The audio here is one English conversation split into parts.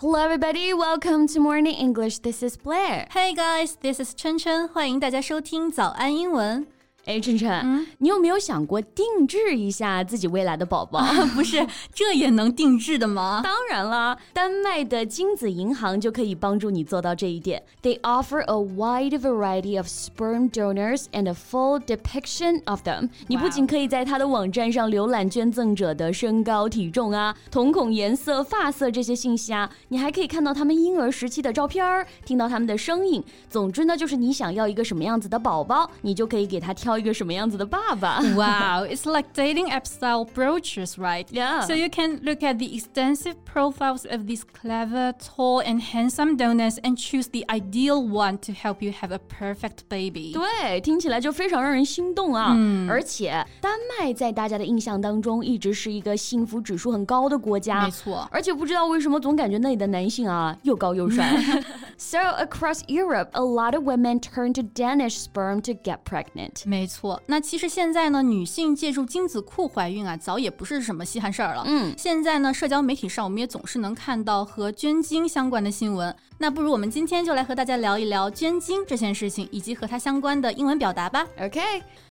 Hello, everybody. Welcome to Morning English. This is Blair. Hey guys, this is 琛琛，欢迎大家收听早安英文。 哎，晨晨，你有没有想过定制一下自己未来的宝宝？不是，这也能定制的吗？当然了，丹麦的精子银行就可以帮助你做到这一点。They offer a wide variety of sperm donors and a full depiction of them。你不仅可以在他的网站上浏览捐赠者的身高、体重啊、瞳孔颜色、发色这些信息啊，你还可以看到他们婴儿时期的照片儿，听到他们的声音。总之呢，就是你想要一个什么样子的宝宝，你就可以给他挑。wow, it's like dating app style brochures, right? Yeah. So you can look at the extensive profiles of these clever, tall, and handsome donors and choose the ideal one to help you have a perfect baby. 对，听起来就非常让人心动啊！嗯，而且丹麦在大家的印象当中一直是一个幸福指数很高的国家，没错。而且不知道为什么总感觉那里的男性啊又高又帅。so across Europe, a lot of women turn to Danish sperm to get pregnant. 没 错，那其实现在呢，女性借助精子库怀孕啊，早也不是什么稀罕事儿了。嗯，现在呢，社交媒体上我们也总是能看到和捐精相关的新闻。那不如我们今天就来和大家聊一聊捐精这件事情，以及和它相关的英文表达吧。OK。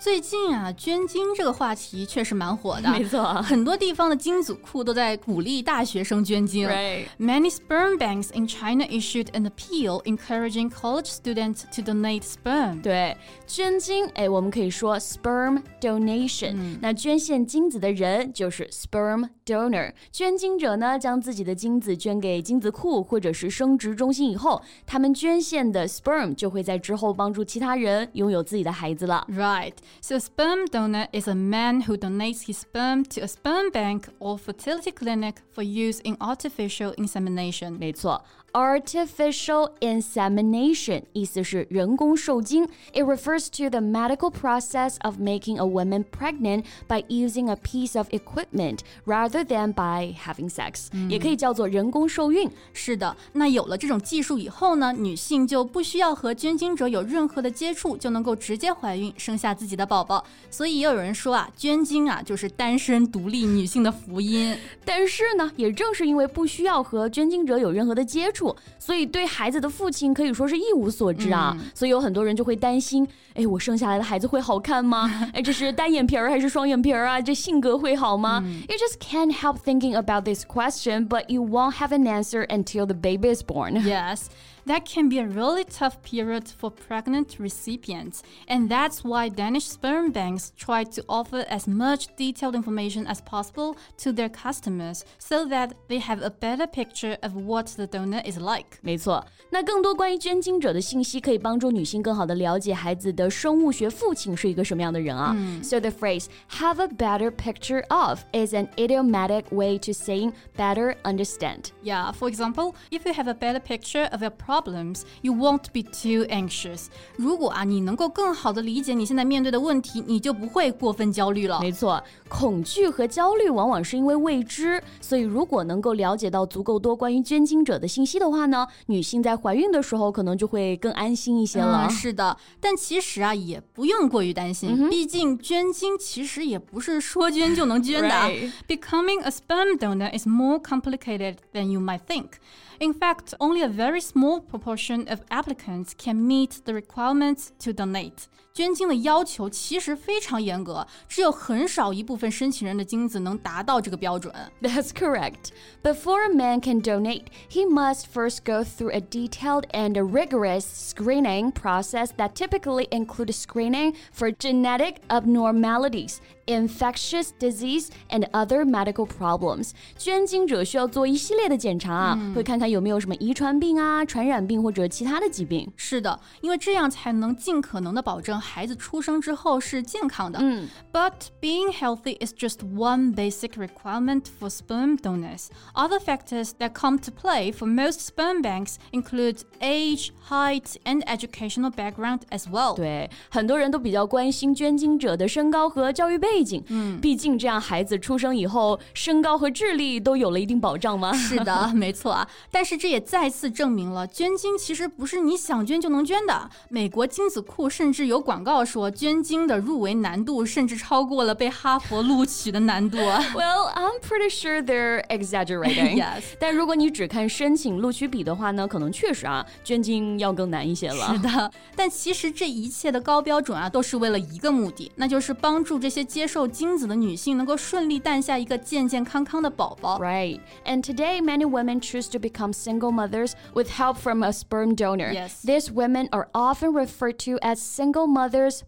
最近啊，捐精这个话题确实蛮火的。没错，很多地方的精子库都在鼓励大学生捐精。Right. Many sperm banks in China issued an appeal encouraging college students to donate sperm. 对，捐精，哎，我们可以说 sperm donation。那捐献精子的人就是 sperm donor。捐精者呢，将自己的精子捐给精子库或者是生殖中心以后，他们捐献的 sperm 就会在之后帮助其他人拥有自己的孩子了。Right. So, a sperm donor is a man who donates his sperm to a sperm bank or fertility clinic for use in artificial insemination. 没错。Artificial insemination 意思是人工受精。It refers to the medical process of making a woman pregnant by using a piece of equipment rather than by having sex，、嗯、也可以叫做人工受孕。是的，那有了这种技术以后呢，女性就不需要和捐精者有任何的接触，就能够直接怀孕，生下自己的宝宝。所以也有人说啊，捐精啊就是单身独立女性的福音。但是呢，也正是因为不需要和捐精者有任何的接触。 所以对孩子的父亲可以说是一无所知啊，嗯、所以有很多人就会担心，哎，我生下来的孩子会好看吗？哎，这是单眼皮儿还是双眼皮儿啊？这性格会好吗、嗯、？You just can't help thinking about this question, but you won't have an answer until the baby is born. Yes. That can be a really tough period for pregnant recipients, and that's why Danish sperm banks try to offer as much detailed information as possible to their customers so that they have a better picture of what the donor is like. 没错，那更多关于捐精者的信息可以帮助女性更好的了解孩子的生物学父亲是一个什么样的人啊。嗯、so the phrase "have a better picture of" is an idiomatic way to saying better understand. Yeah, for example, if you have a better picture of a problems, you won't be too anxious. 如果啊，你能够更好的理解你现在面对的问题，你就不会过分焦虑了。没错，恐惧和焦虑往往是因为未知，所以如果能够了解到足够多关于捐精者的信息的话呢，女性在怀孕的时候可能就会更安心一些了。嗯、是的，但其实啊，也不用过于担心，毕竟捐精其实也不是说捐就能捐的。right. Becoming a sperm donor is more complicated than you might think. In fact, only a very small proportion of applicants can meet the requirements to donate. 捐精的要求其实非常严格，只有很少一部分申请人的精子能达到这个标准。 That's correct. Before a man can donate, he must first go through a detailed and rigorous screening process that typically includes screening for genetic abnormalities infectious disease and other medical problems。捐精者需要做一系列的检查啊，会看看有没有什么遗传病啊、传染病或者其他的疾病。是的，因为这样才能尽可能的保证 孩子出生之后是健康的。嗯，But being healthy is just one basic requirement for sperm donors. Other factors that come to play for most sperm banks include age, height, and educational background as well. 对，很多人都比较关心捐精者的身高和教育背景。嗯，毕竟这样孩子出生以后，身高和智力都有了一定保障吗？是的，没错啊。但是这也再次证明了，捐精其实不是你想捐就能捐的。美国精子库甚至有 广告说，捐精的入围难度甚至超过了被哈佛录取的难度。Well, I'm pretty sure they're exaggerating. Yes. 但如果你只看申请录取比的话呢，可能确实啊，捐精要更难一些了。是的，但其实这一切的高标准啊，都是为了一个目的，那就是帮助这些接受精子的女性能够顺利诞下一个健健康康的宝宝。Right. And today, many women choose to become single mothers with help from a sperm donor. Yes. These women are often referred to as single mothers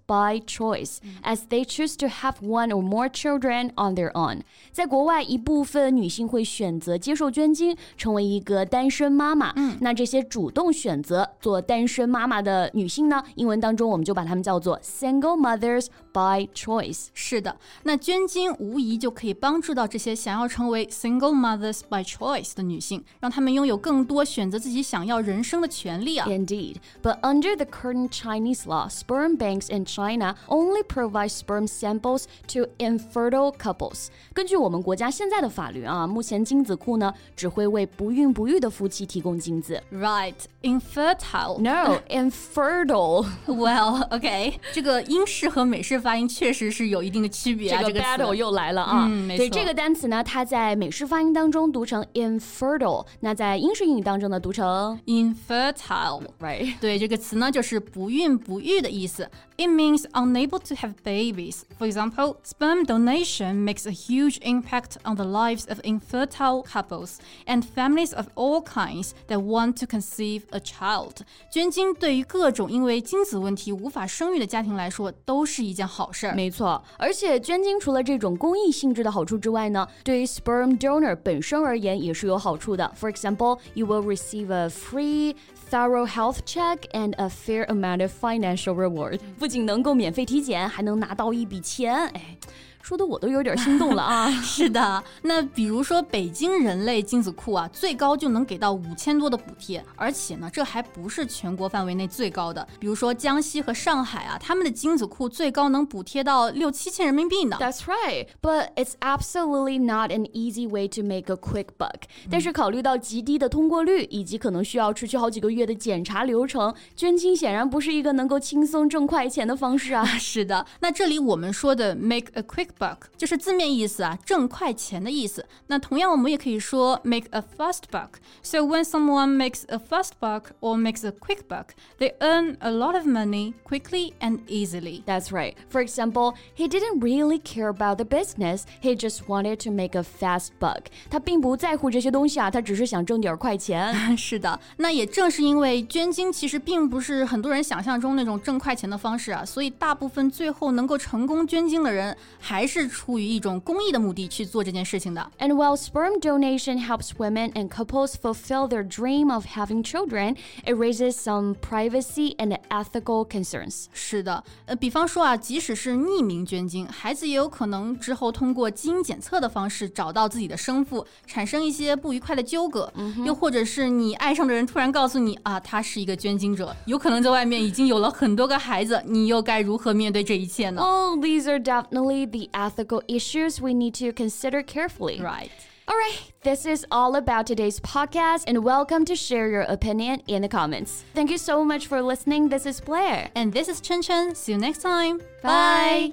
by choice, as they choose to have one or more children on their own. 在国外，一部分女性会选择接受捐精，成为一个单身妈妈。嗯，那这些主动选择做单身妈妈的女性呢？英文当中我们就把她们叫做 single mothers by choice。是的，那捐精无疑就可以帮助到这些想要成为 single mothers by choice 的女性，让她们拥有更多选择自己想要人生的权利啊。 Indeed, but under the current Chinese law, sperm banks in China only provide sperm samples to infertile couples. 根据我们国家现在的法律啊，目前精子库呢只会为不孕不育的夫妻提供精子。 Right, infertile. No, infertile. Well, OK，这个英式和美式发音确实是有一定的区别啊。这个这个 battle 词又来了啊！嗯没错对这个单词呢，它在美式发音当中读成 infertile，那在英式英语当中呢读成 infertile。 right。对这个词呢，就是不孕不育的意思。 It means unable to have babies. For example, sperm donation makes a huge impact on the lives of infertile couples and families of all kinds that want to conceive a child. 捐精对于各种因为精子问题无法生育的家庭来说，都是一件好事儿。没错，而且捐精除了这种公益性质的好处之外呢，对于 sperm donor 本身而言也是有好处的。For example, you will receive a free thorough health check and a fair amount of financial reward。不仅能够免费体检，还能拿到一笔钱。哎， 说的我都有点心动了啊！是的，那比如说北京人类精子库啊，最高就能给到五千多的补贴，而且呢，这还不是全国范围内最高的。比如说江西和上海啊，他们的精子库最高能补贴到六七千人民币呢。That's right, but it's absolutely not an easy way to make a quick buck. 但是考虑到极低的通过率以及可能需要持续好几个月的检查流程，捐精显然不是一个能够轻松挣快钱的方式啊。是的，那这里我们说的 make a quick buck 就是字面意思啊，挣快钱的意思。那同样我们也可以说 make a fast buck。So when someone makes a fast buck or makes a quick buck, they earn a lot of money quickly and easily. That's right. For example, he didn't really care about the business. He just wanted to make a fast buck. 他并不在乎这些东西啊，他只是想挣点快钱。是的，那也正是因为捐精其实并不是很多人想象中那种挣快钱的方式啊，所以大部分最后能够成功捐精的人，还 是出于一种公益的目的去做这件事情的。 And while sperm donation helps women and couples fulfill their dream of having children, it raises some privacy and ethical concerns. 是的，呃，比方说啊，即使是匿名捐精，孩子也有可能之后通过基因检测的方式找到自己的生父，产生一些不愉快的纠葛。又或者是你爱上的人突然告诉你啊，他是一个捐精者，有可能在外面已经有了很多个孩子，你又该如何面对这一切呢 Oh, these are definitely the ethical issues we need to consider carefully. ？Right. All right, this is all about today's podcast, and welcome to share your opinion in the comments. Thank you so much for listening. This is Blair. And this is Chen Chen. See you next time. Bye.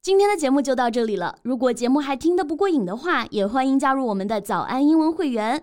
今天的节目就到这里了。如果节目还听得不过瘾的话，也欢迎加入我们的早安英文会员。